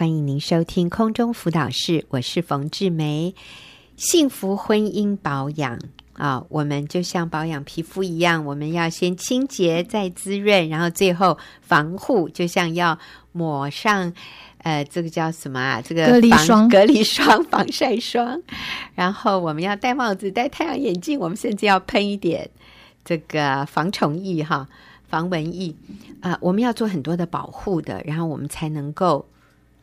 欢迎您收听空中辅导室，我是冯志梅。幸福婚姻保养啊，我们就像保养皮肤一样，我们要先清洁再滋润，然后最后防护，就像要抹上呃，这个叫什么啊？这个隔离霜、隔离霜、防晒霜。然后我们要戴帽子、戴太阳眼镜，我们甚至要喷一点这个防虫液哈。防蚊液啊、呃，我们要做很多的保护的，然后我们才能够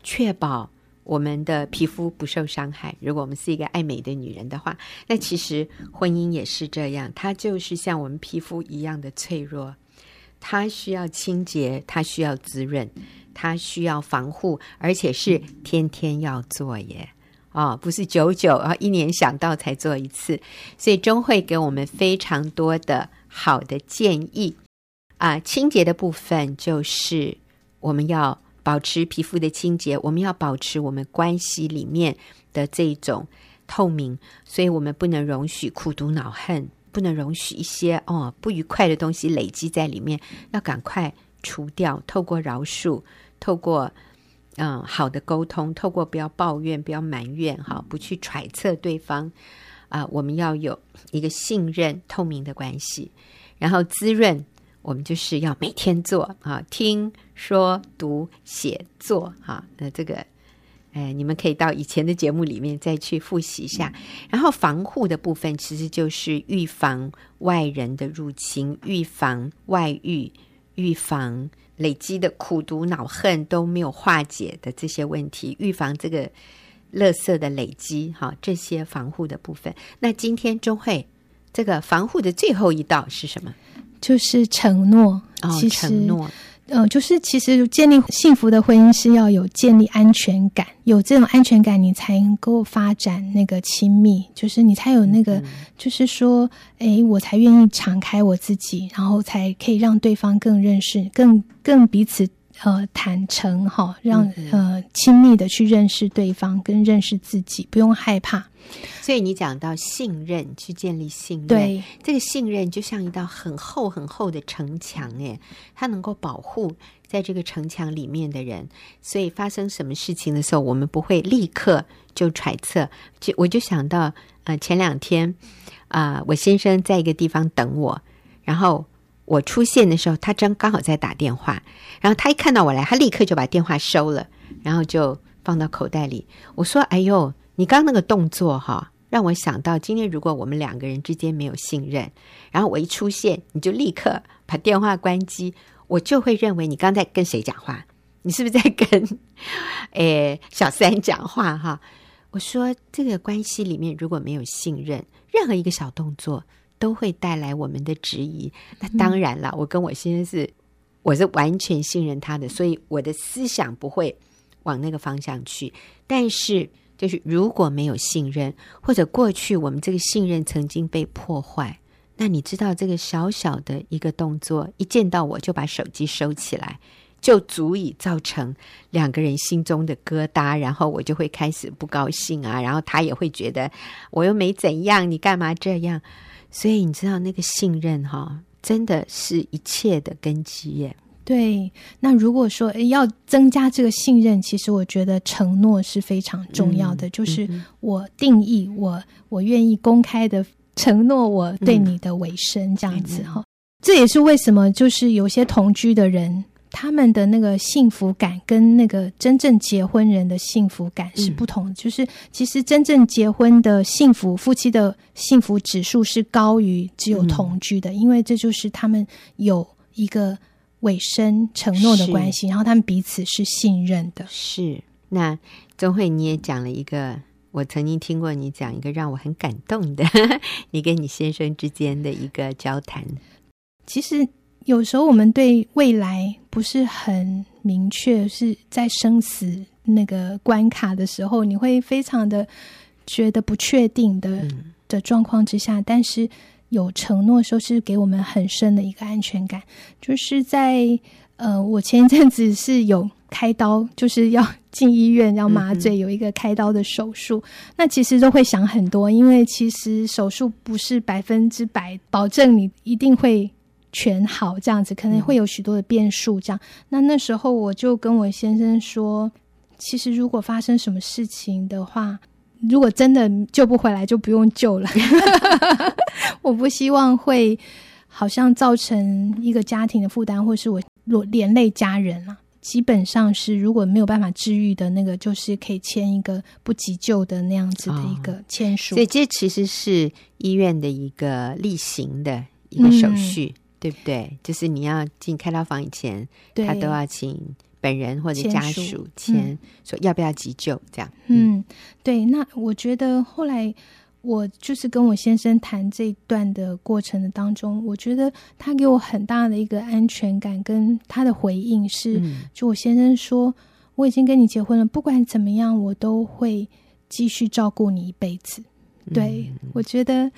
确保我们的皮肤不受伤害。如果我们是一个爱美的女人的话，那其实婚姻也是这样，它就是像我们皮肤一样的脆弱，它需要清洁，它需要滋润，它需要防护，而且是天天要做耶，哦，不是久久啊，一年想到才做一次。所以中慧给我们非常多的好的建议。啊、清洁的部分就是我们要保持皮肤的清洁，我们要保持我们关系里面的这种透明，所以我们不能容许苦毒恼恨，不能容许一些哦不愉快的东西累积在里面，要赶快除掉。透过饶恕，透过嗯好的沟通，透过不要抱怨，不要埋怨，哈，不去揣测对方啊、我们要有一个信任、透明的关系，然后滋润。我们就是要每天做啊，听说读写做啊，那这个，哎，你们可以到以前的节目里面再去复习一下。然后防护的部分，其实就是预防外人的入侵，预防外遇，预防累积的苦毒恼恨都没有化解的这些问题，预防这个垃圾的累积，哈，这些防护的部分。那今天钟慧这个防护的最后一道是什么？就是承诺，其实，哦、承诺，呃，就是其实建立幸福的婚姻是要有建立安全感，有这种安全感，你才能够发展那个亲密，就是你才有那个，嗯、就是说，哎，我才愿意敞开我自己，然后才可以让对方更认识，更更彼此呃坦诚哈，让呃亲密的去认识对方，跟认识自己，不用害怕。所以你讲到信任，去建立信任，对，这个信任就像一道很厚很厚的城墙，诶，它能够保护在这个城墙里面的人。所以发生什么事情的时候，我们不会立刻就揣测。就我就想到，呃，前两天啊，呃，我先生在一个地方等我，然后我出现的时候，他正刚好在打电话，然后他一看到我来，他立刻就把电话收了，然后就放到口袋里。我说：“哎呦。”你刚那个动作哈，让我想到今天如果我们两个人之间没有信任，然后我一出现，你就立刻把电话关机，我就会认为你刚才跟谁讲话？你是不是在跟 诶小三讲话哈？我说这个关系里面如果没有信任，任何一个小动作都会带来我们的质疑。那当然了，我跟我先生是我是完全信任他的，所以我的思想不会往那个方向去，但是。就是如果没有信任，或者过去我们这个信任曾经被破坏，那你知道这个小小的一个动作，一见到我就把手机收起来，就足以造成两个人心中的疙瘩，然后我就会开始不高兴啊，然后他也会觉得我又没怎样，你干嘛这样？所以你知道那个信任哈，真的是一切的根基耶。对，那如果说要增加这个信任，其实我觉得承诺是非常重要的。嗯、就是我定义我我愿意公开的承诺我对你的委身，这样子哈、嗯。这也是为什么就是有些同居的人，他们的那个幸福感跟那个真正结婚人的幸福感是不同的。嗯、就是其实真正结婚的幸福，夫妻的幸福指数是高于只有同居的，嗯、因为这就是他们有一个。委身承诺的关系，然后他们彼此是信任的。是，那钟慧你也讲了一个，我曾经听过你讲一个让我很感动的，你跟你先生之间的一个交谈。其实有时候我们对未来不是很明确，是在生死那个关卡的时候，你会非常的觉得不确定的、嗯、的状况之下，但是。有承诺说是给我们很深的一个安全感，就是在呃，我前一阵子是有开刀，就是要进医院要麻醉，有一个开刀的手术。嗯、那其实都会想很多，因为其实手术不是百分之百保证你一定会全好，这样子可能会有许多的变数。这样，嗯、那那时候我就跟我先生说，其实如果发生什么事情的话，如果真的救不回来，就不用救了。我不希望会好像造成一个家庭的负担，或是我若连累家人啊。基本上是如果没有办法治愈的那个，就是可以签一个不急救的那样子的一个签署。哦，所以这其实是医院的一个例行的一个手续，嗯、对不对？就是你要进开刀房以前，他都要请本人或者家属签，嗯、说要不要急救这样。嗯，对。那我觉得后来。我就是跟我先生谈这一段的过程的当中，我觉得他给我很大的一个安全感，跟他的回应是，嗯、就我先生说，我已经跟你结婚了，不管怎么样，我都会继续照顾你一辈子。对、嗯、我觉得，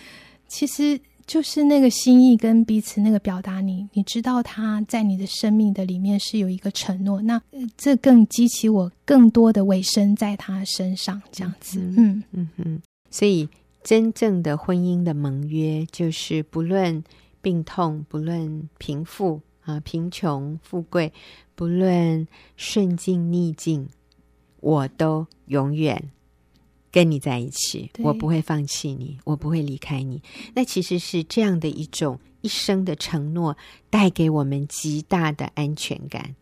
其实就是那个心意跟彼此那个表达你，你你知道他在你的生命的里面是有一个承诺，那这更激起我更多的委身在他身上，这样子。嗯嗯嗯，所以。真正的婚姻的盟约，就是不论病痛，不论贫富啊，贫穷富贵，不论顺境逆境，我都永远跟你在一起，我不会放弃你，我不会离开你。那其实是这样的一种一生的承诺，带给我们极大的安全感。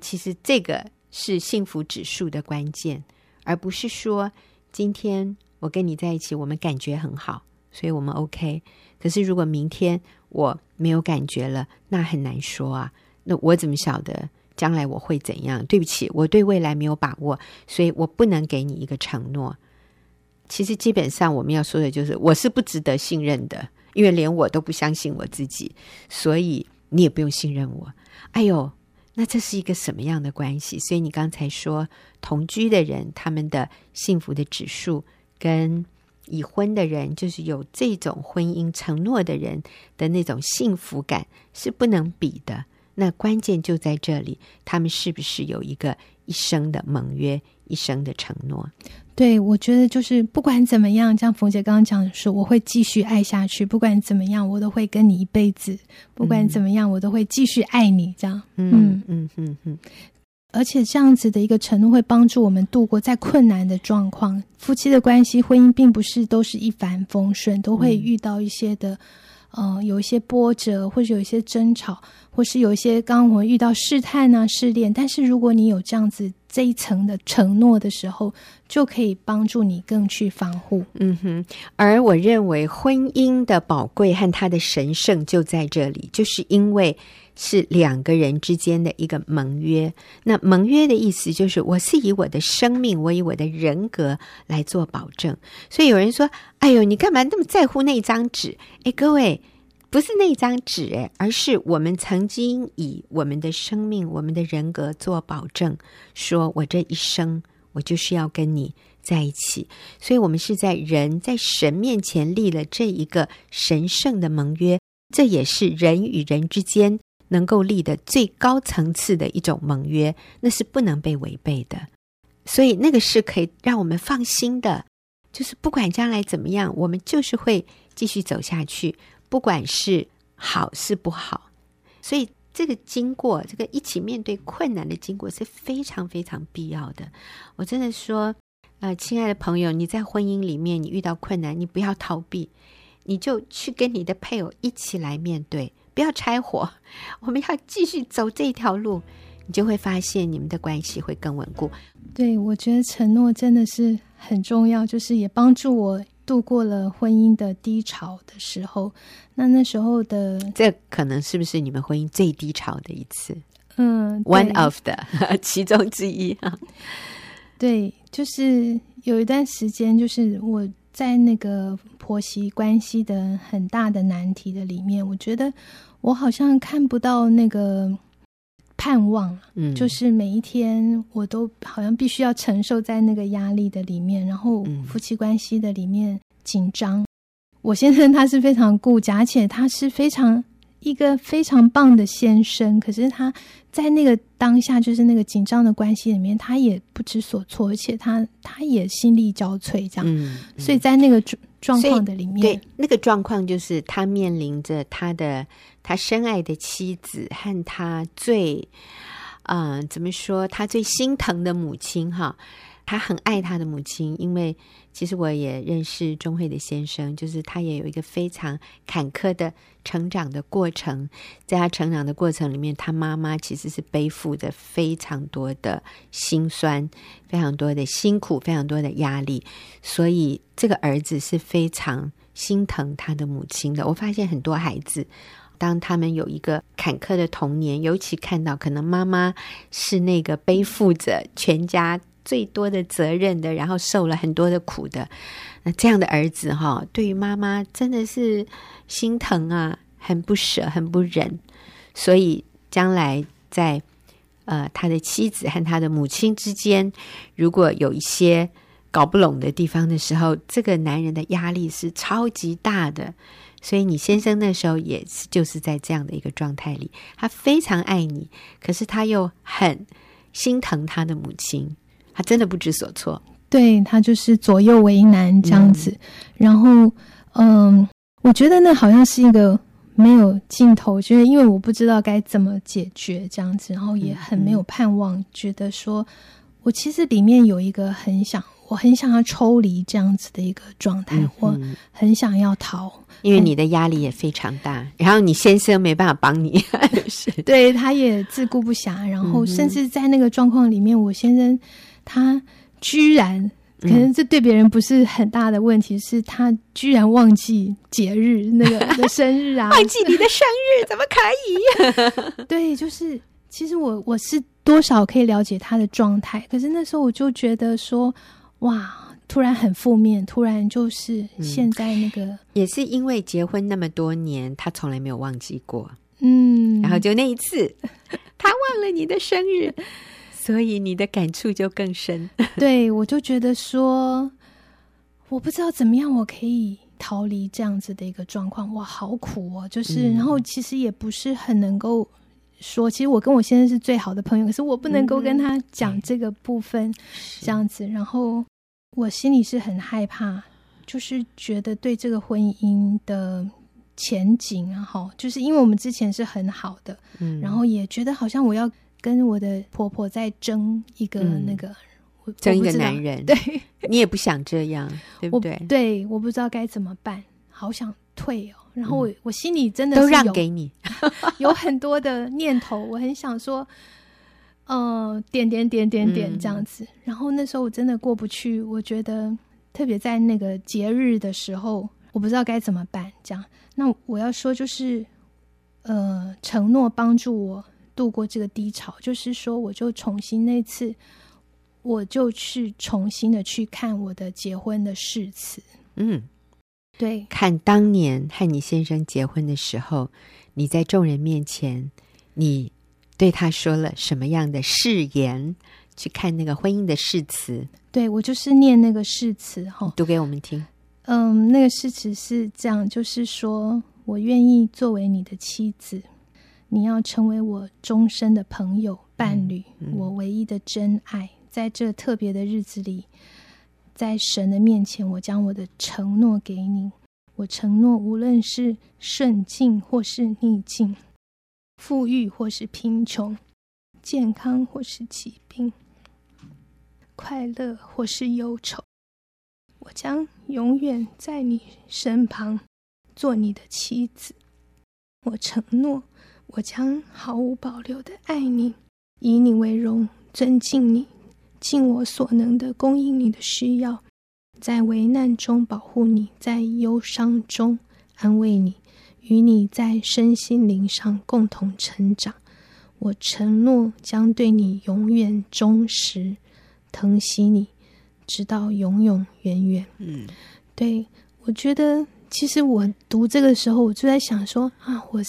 其实这个是幸福指数的关键，而不是说今天。我跟你在一起，我们感觉很好，所以我们 OK。可是如果明天我没有感觉了，那很难说啊。那我怎么晓得将来我会怎样？对不起，我对未来没有把握，所以我不能给你一个承诺。其实基本上我们要说的就是，我是不值得信任的，因为连我都不相信我自己，所以你也不用信任我。哎呦，那这是一个什么样的关系？所以你刚才说同居的人，他们的幸福的指数。跟已婚的人，就是有这种婚姻承诺的人的那种幸福感是不能比的。那关键就在这里，他们是不是有一个一生的盟约、一生的承诺？对，我觉得就是不管怎么样，像冯姐刚刚讲的说，我会继续爱下去。不管怎么样，我都会跟你一辈子。不管怎么样，我都会继续爱你。这样，嗯嗯嗯嗯。嗯而且这样子的一个承诺会帮助我们度过再困难的状况。夫妻的关系、婚姻并不是都是一帆风顺，都会遇到一些的，嗯、呃，有一些波折，或者有一些争吵，或是有一些刚刚我们遇到试探啊、试炼。但是如果你有这样子这一层的承诺的时候，就可以帮助你更去防护。嗯哼。而我认为婚姻的宝贵和它的神圣就在这里，就是因为。是两个人之间的一个盟约。那盟约的意思就是，我是以我的生命，我以我的人格来做保证。所以有人说：“哎呦，你干嘛那么在乎那张纸？”哎，各位，不是那张纸，而是我们曾经以我们的生命、我们的人格做保证，说我这一生我就是要跟你在一起。所以，我们是在人在神面前立了这一个神圣的盟约，这也是人与人之间。能够立的最高层次的一种盟约，那是不能被违背的，所以那个是可以让我们放心的，就是不管将来怎么样，我们就是会继续走下去，不管是好是不好。所以这个经过，这个一起面对困难的经过是非常非常必要的。我真的说，呃，亲爱的朋友，你在婚姻里面你遇到困难，你不要逃避，你就去跟你的配偶一起来面对。不要拆伙，我们要继续走这条路，你就会发现你们的关系会更稳固。对，我觉得承诺真的是很重要，就是也帮助我度过了婚姻的低潮的时候。那那时候的，这可能是不是你们婚姻最低潮的一次？嗯，one of the 其中之一啊。对，就是有一段时间，就是我。在那个婆媳关系的很大的难题的里面，我觉得我好像看不到那个盼望，嗯，就是每一天我都好像必须要承受在那个压力的里面，然后夫妻关系的里面紧张。我先生他是非常顾家，而且他是非常。一个非常棒的先生，可是他在那个当下，就是那个紧张的关系里面，他也不知所措，而且他他也心力交瘁，这样。嗯嗯、所以在那个状状况的里面，对那个状况，就是他面临着他的他深爱的妻子和他最嗯、呃，怎么说？他最心疼的母亲哈，他很爱他的母亲，因为其实我也认识钟慧的先生，就是他也有一个非常坎坷的成长的过程，在他成长的过程里面，他妈妈其实是背负着非常多的辛酸，非常多的辛苦，非常多的压力，所以这个儿子是非常心疼他的母亲的。我发现很多孩子。当他们有一个坎坷的童年，尤其看到可能妈妈是那个背负着全家最多的责任的，然后受了很多的苦的，那这样的儿子哈，对于妈妈真的是心疼啊，很不舍，很不忍。所以将来在呃他的妻子和他的母亲之间，如果有一些搞不拢的地方的时候，这个男人的压力是超级大的。所以你先生那时候也是就是在这样的一个状态里，他非常爱你，可是他又很心疼他的母亲，他真的不知所措。对，他就是左右为难这样子。嗯、然后，嗯，我觉得那好像是一个没有尽头，就是因为我不知道该怎么解决这样子，然后也很没有盼望，嗯、觉得说我其实里面有一个很想。我很想要抽离这样子的一个状态，嗯、我很想要逃，因为你的压力也非常大，然后你先生没办法帮你，是对，他也自顾不暇，然后甚至在那个状况里面，我先生他居然可能这对别人不是很大的问题，是他居然忘记节日那个的 生日啊，忘记你的生日怎么可以？对，就是其实我我是多少可以了解他的状态，可是那时候我就觉得说。哇！突然很负面，突然就是现在那个，嗯、也是因为结婚那么多年，他从来没有忘记过。嗯，然后就那一次，他忘了你的生日，所以你的感触就更深。对，我就觉得说，我不知道怎么样我可以逃离这样子的一个状况。哇，好苦哦！就是，嗯、然后其实也不是很能够说，其实我跟我先生是最好的朋友，可是我不能够跟他讲这个部分，这样子，然后。我心里是很害怕，就是觉得对这个婚姻的前景啊，哈，就是因为我们之前是很好的，嗯，然后也觉得好像我要跟我的婆婆在争一个那个，嗯、争一个男人，对，你也不想这样，对不对？对，我不知道该怎么办，好想退哦。然后我、嗯、我心里真的是都让给你，有很多的念头，我很想说。嗯、呃，点点点点点这样子，嗯、然后那时候我真的过不去，我觉得特别在那个节日的时候，我不知道该怎么办。这样，那我要说就是，呃，承诺帮助我度过这个低潮，就是说，我就重新那次，我就去重新的去看我的结婚的誓词。嗯，对，看当年和你先生结婚的时候，你在众人面前，你。对他说了什么样的誓言？去看那个婚姻的誓词。对，我就是念那个誓词哈，读给我们听。嗯，那个誓词是这样，就是说我愿意作为你的妻子，你要成为我终身的朋友、伴侣，嗯嗯、我唯一的真爱。在这特别的日子里，在神的面前，我将我的承诺给你。我承诺，无论是顺境或是逆境。富裕或是贫穷，健康或是疾病，快乐或是忧愁，我将永远在你身旁，做你的妻子。我承诺，我将毫无保留的爱你，以你为荣，尊敬你，尽我所能的供应你的需要，在危难中保护你，在忧伤中安慰你。与你在身心灵上共同成长，我承诺将对你永远忠实，疼惜你，直到永永远远。嗯，对，我觉得其实我读这个时候，我就在想说啊，我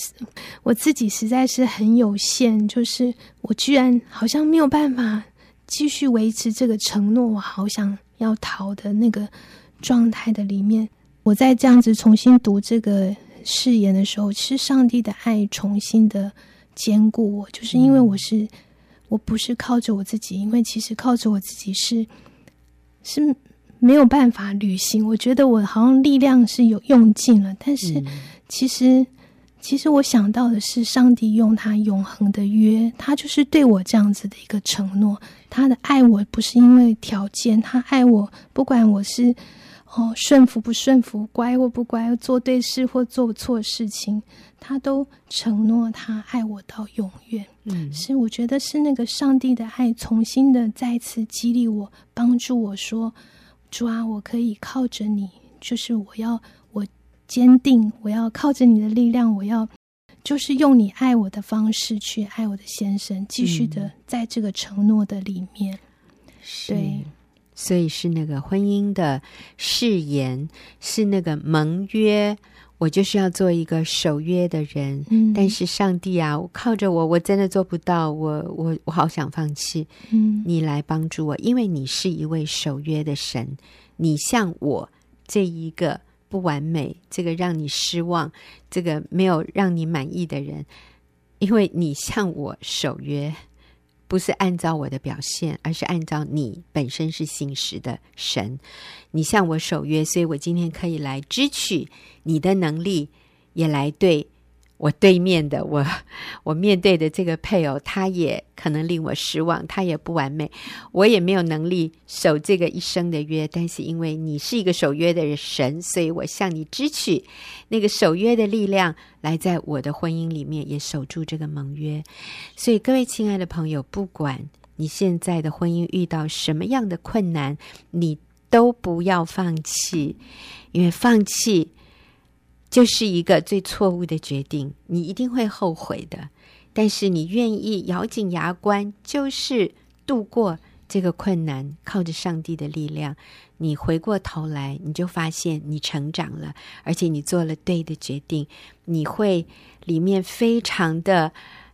我自己实在是很有限，就是我居然好像没有办法继续维持这个承诺，我好想要逃的那个状态的里面，我在这样子重新读这个。誓言的时候，是上帝的爱重新的坚固我，就是因为我是，我不是靠着我自己，因为其实靠着我自己是是没有办法履行。我觉得我好像力量是有用尽了，但是其实其实我想到的是，上帝用他永恒的约，他就是对我这样子的一个承诺。他的爱我不是因为条件，他爱我不管我是哦顺服不顺服，乖或不乖，做对事或做错事情，他都承诺他爱我到永远。嗯，是我觉得是那个上帝的爱，重新的再次激励我，帮助我说：主啊，我可以靠着你，就是我要我。坚定，我要靠着你的力量，我要就是用你爱我的方式去爱我的先生，继续的在这个承诺的里面。是，对，所以是那个婚姻的誓言，是那个盟约。我就是要做一个守约的人。嗯，但是上帝啊，靠着我，我真的做不到。我我我好想放弃。嗯，你来帮助我，因为你是一位守约的神。你像我这一个。不完美，这个让你失望，这个没有让你满意的人，因为你向我守约，不是按照我的表现，而是按照你本身是信实的神。你向我守约，所以我今天可以来支取你的能力，也来对。我对面的我，我面对的这个配偶，他也可能令我失望，他也不完美，我也没有能力守这个一生的约。但是因为你是一个守约的神，所以我向你支取那个守约的力量，来在我的婚姻里面也守住这个盟约。所以各位亲爱的朋友，不管你现在的婚姻遇到什么样的困难，你都不要放弃，因为放弃。就是一个最错误的决定，你一定会后悔的。但是你愿意咬紧牙关，就是度过这个困难，靠着上帝的力量，你回过头来，你就发现你成长了，而且你做了对的决定，你会里面非常的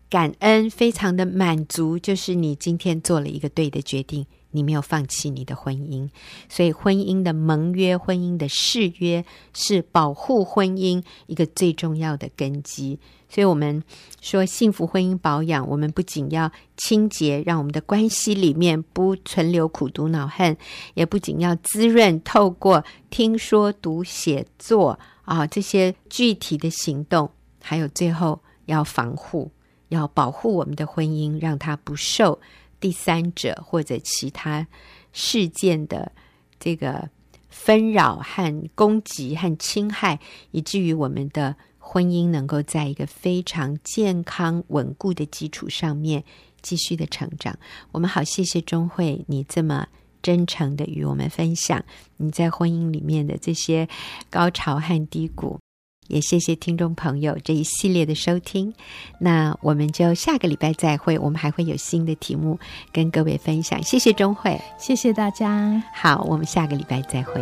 感恩，非常的满足，就是你今天做了一个对的决定。你没有放弃你的婚姻，所以婚姻的盟约、婚姻的誓约是保护婚姻一个最重要的根基。所以，我们说幸福婚姻保养，我们不仅要清洁，让我们的关系里面不存留苦毒恼恨，也不仅要滋润，透过听说读写作啊这些具体的行动，还有最后要防护，要保护我们的婚姻，让它不受。第三者或者其他事件的这个纷扰和攻击和侵害，以至于我们的婚姻能够在一个非常健康稳固的基础上面继续的成长。我们好，谢谢钟慧，你这么真诚的与我们分享你在婚姻里面的这些高潮和低谷。也谢谢听众朋友这一系列的收听，那我们就下个礼拜再会，我们还会有新的题目跟各位分享。谢谢钟慧，谢谢大家。好，我们下个礼拜再会。